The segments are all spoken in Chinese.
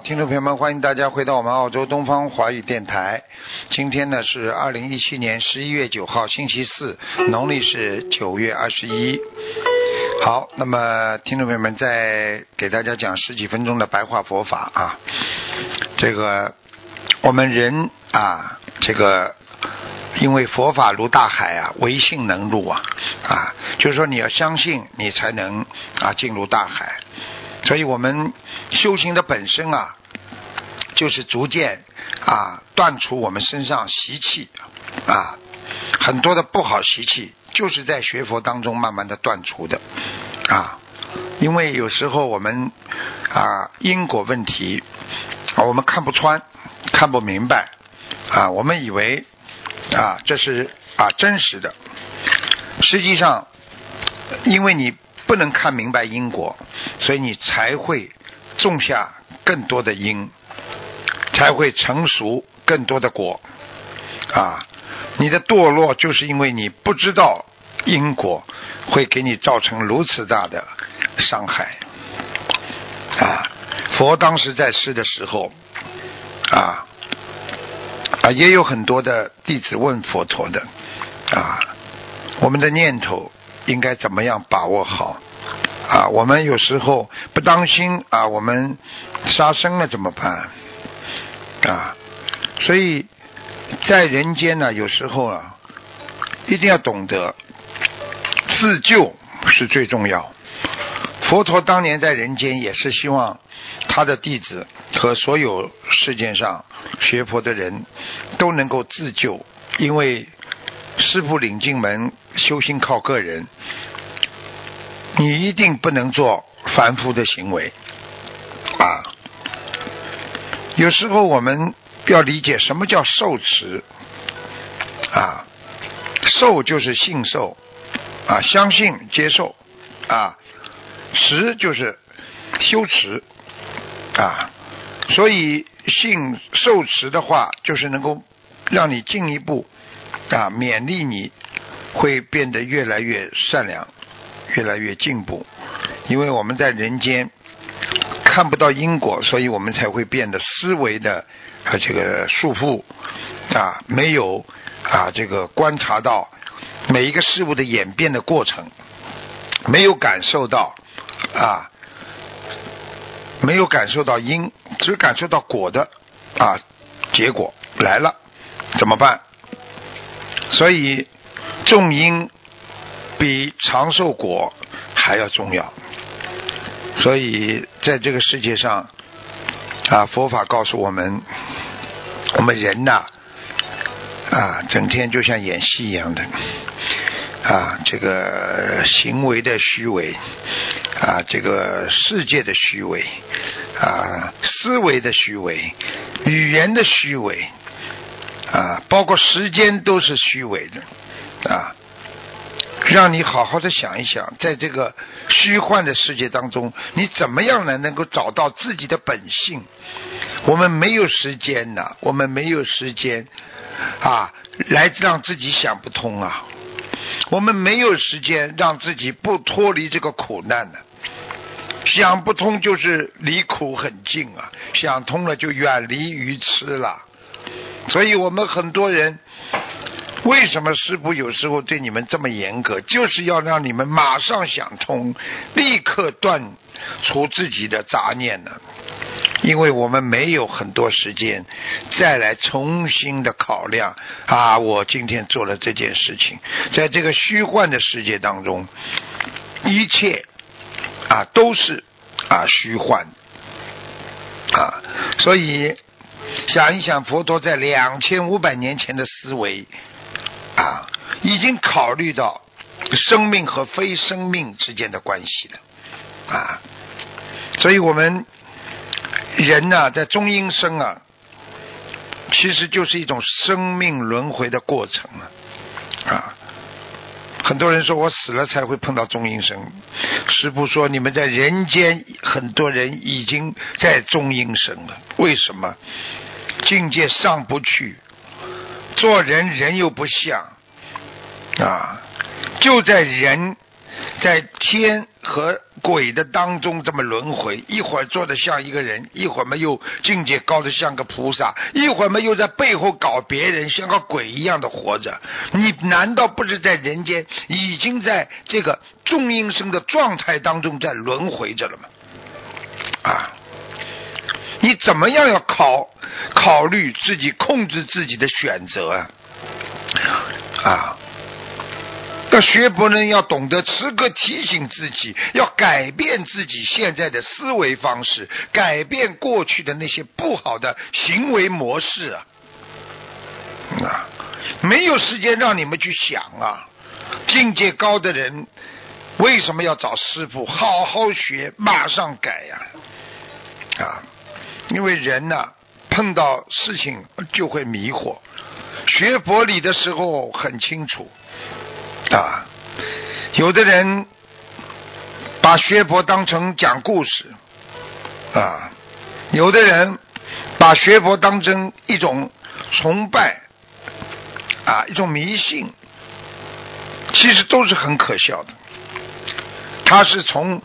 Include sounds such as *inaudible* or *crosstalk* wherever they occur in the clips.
听众朋友们，欢迎大家回到我们澳洲东方华语电台。今天呢是二零一七年十一月九号，星期四，农历是九月二十一。好，那么听众朋友们，再给大家讲十几分钟的白话佛法啊。这个我们人啊，这个因为佛法如大海啊，唯信能入啊啊，就是说你要相信，你才能啊进入大海。所以我们修行的本身啊，就是逐渐啊断除我们身上习气啊，很多的不好习气，就是在学佛当中慢慢的断除的啊。因为有时候我们啊因果问题我们看不穿，看不明白啊，我们以为啊这是啊真实的，实际上因为你。不能看明白因果，所以你才会种下更多的因，才会成熟更多的果啊！你的堕落就是因为你不知道因果会给你造成如此大的伤害啊！佛当时在世的时候啊啊，也有很多的弟子问佛陀的啊，我们的念头。应该怎么样把握好啊？我们有时候不当心啊，我们杀生了怎么办啊？所以在人间呢，有时候啊，一定要懂得自救是最重要。佛陀当年在人间也是希望他的弟子和所有世界上学佛的人都能够自救，因为。师傅领进门，修心靠个人。你一定不能做凡夫的行为啊！有时候我们要理解什么叫受持啊？受就是信受啊，相信接受啊，持就是修持啊。所以信受持的话，就是能够让你进一步。啊，勉励你会变得越来越善良，越来越进步。因为我们在人间看不到因果，所以我们才会变得思维的啊这个束缚啊，没有啊这个观察到每一个事物的演变的过程，没有感受到啊，没有感受到因，只感受到果的啊结果来了，怎么办？所以，种因比长寿果还要重要。所以，在这个世界上，啊，佛法告诉我们，我们人呐，啊，整天就像演戏一样的，啊，这个行为的虚伪，啊，这个世界的虚伪，啊，思维的虚伪，语言的虚伪。啊，包括时间都是虚伪的，啊，让你好好的想一想，在这个虚幻的世界当中，你怎么样呢？能够找到自己的本性？我们没有时间呐，我们没有时间啊，来让自己想不通啊，我们没有时间让自己不脱离这个苦难呢。想不通就是离苦很近啊，想通了就远离愚痴了。所以我们很多人，为什么师傅有时候对你们这么严格？就是要让你们马上想通，立刻断除自己的杂念呢？因为我们没有很多时间再来重新的考量啊！我今天做了这件事情，在这个虚幻的世界当中，一切啊都是啊虚幻啊，所以。想一想，佛陀在两千五百年前的思维啊，已经考虑到生命和非生命之间的关系了啊。所以我们人呐、在中阴身啊，其实就是一种生命轮回的过程啊啊。很多人说我死了才会碰到中阴身，师父说你们在人间，很多人已经在中阴身了。为什么？境界上不去，做人人又不像啊，就在人在天和鬼的当中这么轮回，一会儿做的像一个人，一会儿嘛又境界高的像个菩萨，一会儿嘛又在背后搞别人，像个鬼一样的活着。你难道不是在人间已经在这个众阴生的状态当中在轮回着了吗？啊！你怎么样要考考虑自己控制自己的选择啊？啊！要学佛人要懂得时刻提醒自己，要改变自己现在的思维方式，改变过去的那些不好的行为模式啊！啊，没有时间让你们去想啊！境界高的人为什么要找师傅好好学，马上改呀、啊？因为人呢、碰到事情就会迷惑。学佛理的时候很清楚啊，有的人把学佛当成讲故事啊，有的人把学佛当成一种崇拜啊，一种迷信，其实都是很可笑的。他是从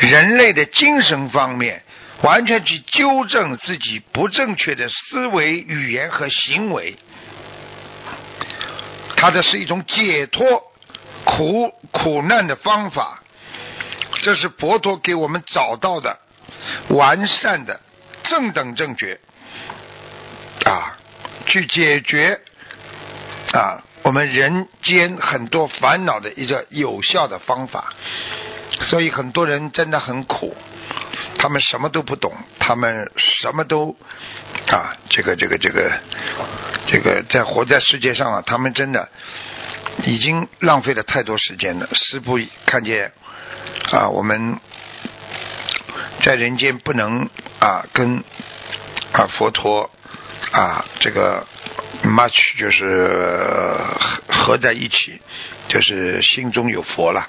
人类的精神方面。完全去纠正自己不正确的思维、语言和行为，它这是一种解脱苦苦难的方法。这是佛陀给我们找到的完善的正等正觉啊，去解决啊我们人间很多烦恼的一个有效的方法。所以很多人真的很苦。他们什么都不懂，他们什么都啊，这个这个这个这个在活在世界上啊，他们真的已经浪费了太多时间了。师傅看见啊，我们在人间不能啊跟啊佛陀啊这个 much 就是合在一起，就是心中有佛了，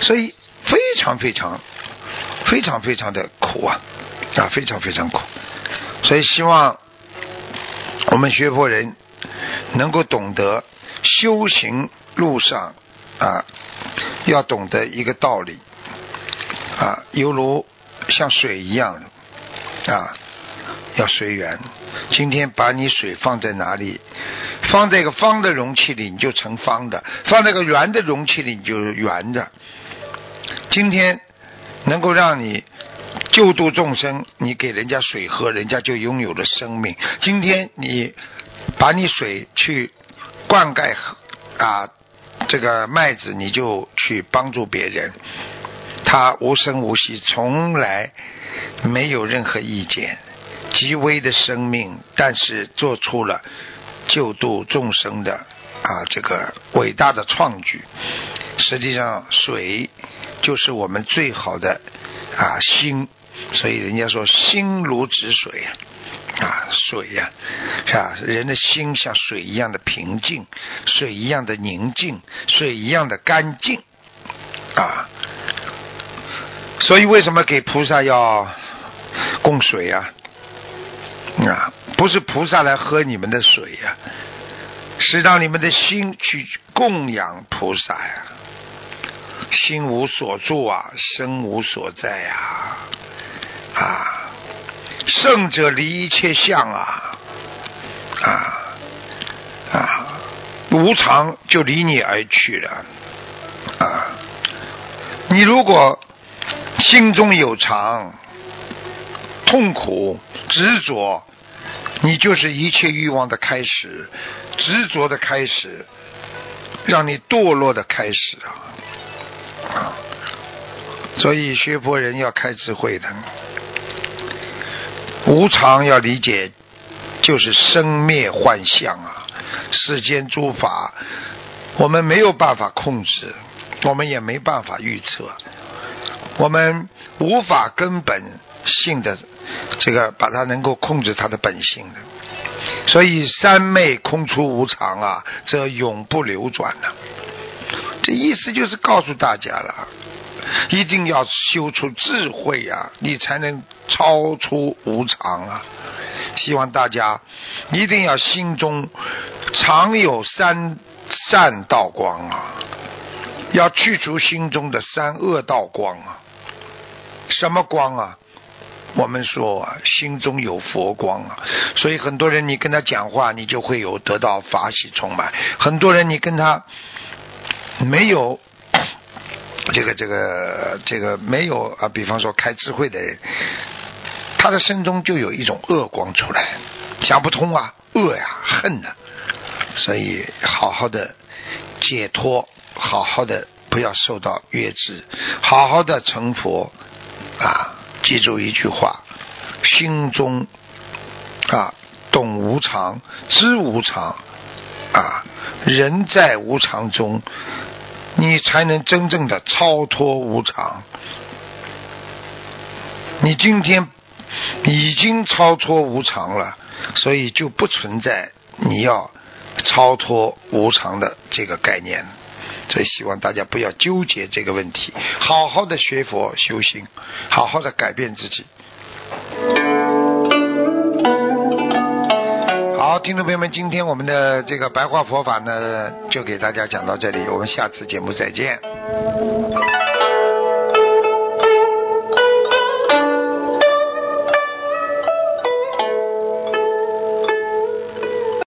所以非常非常。非常非常的苦啊，啊，非常非常苦，所以希望我们学佛人能够懂得修行路上啊，要懂得一个道理啊，犹如像水一样的啊，要随缘。今天把你水放在哪里，放在一个方的容器里，你就成方的；放在一个圆的容器里，你就圆的。今天。能够让你救度众生，你给人家水喝，人家就拥有了生命。今天你把你水去灌溉啊这个麦子，你就去帮助别人，他无声无息，从来没有任何意见，极微的生命，但是做出了救度众生的啊这个伟大的创举。实际上，水。就是我们最好的啊心，所以人家说心如止水啊，水呀、啊，是吧？人的心像水一样的平静，水一样的宁静，水一样的干净啊。所以为什么给菩萨要供水呀？啊，不是菩萨来喝你们的水呀，是让你们的心去供养菩萨呀。心无所住啊，身无所在呀，啊，圣者离一切相啊，啊啊，无常就离你而去了啊。你如果心中有常、痛苦、执着，你就是一切欲望的开始，执着的开始，让你堕落的开始啊。啊，所以学佛人要开智慧的，无常要理解，就是生灭幻象啊，世间诸法，我们没有办法控制，我们也没办法预测。我们无法根本性的这个把它能够控制它的本性的。所以三昧空出无常啊，则永不流转呢。这意思就是告诉大家了，一定要修出智慧啊，你才能超出无常啊。希望大家一定要心中常有三善道光啊，要去除心中的三恶道光啊。什么光啊？我们说，心中有佛光啊，所以很多人你跟他讲话，你就会有得到法喜充满；很多人你跟他没有 *coughs* 这个这个这个没有啊，比方说开智慧的人，他的身中就有一种恶光出来，想不通啊，恶呀，恨呐，所以好好的解脱，好好的不要受到约制，好好的成佛啊。记住一句话：心中啊懂无常，知无常啊，人在无常中，你才能真正的超脱无常。你今天已经超脱无常了，所以就不存在你要超脱无常的这个概念。所以希望大家不要纠结这个问题，好好的学佛修行，好好的改变自己。好，听众朋友们，今天我们的这个白话佛法呢，就给大家讲到这里，我们下次节目再见。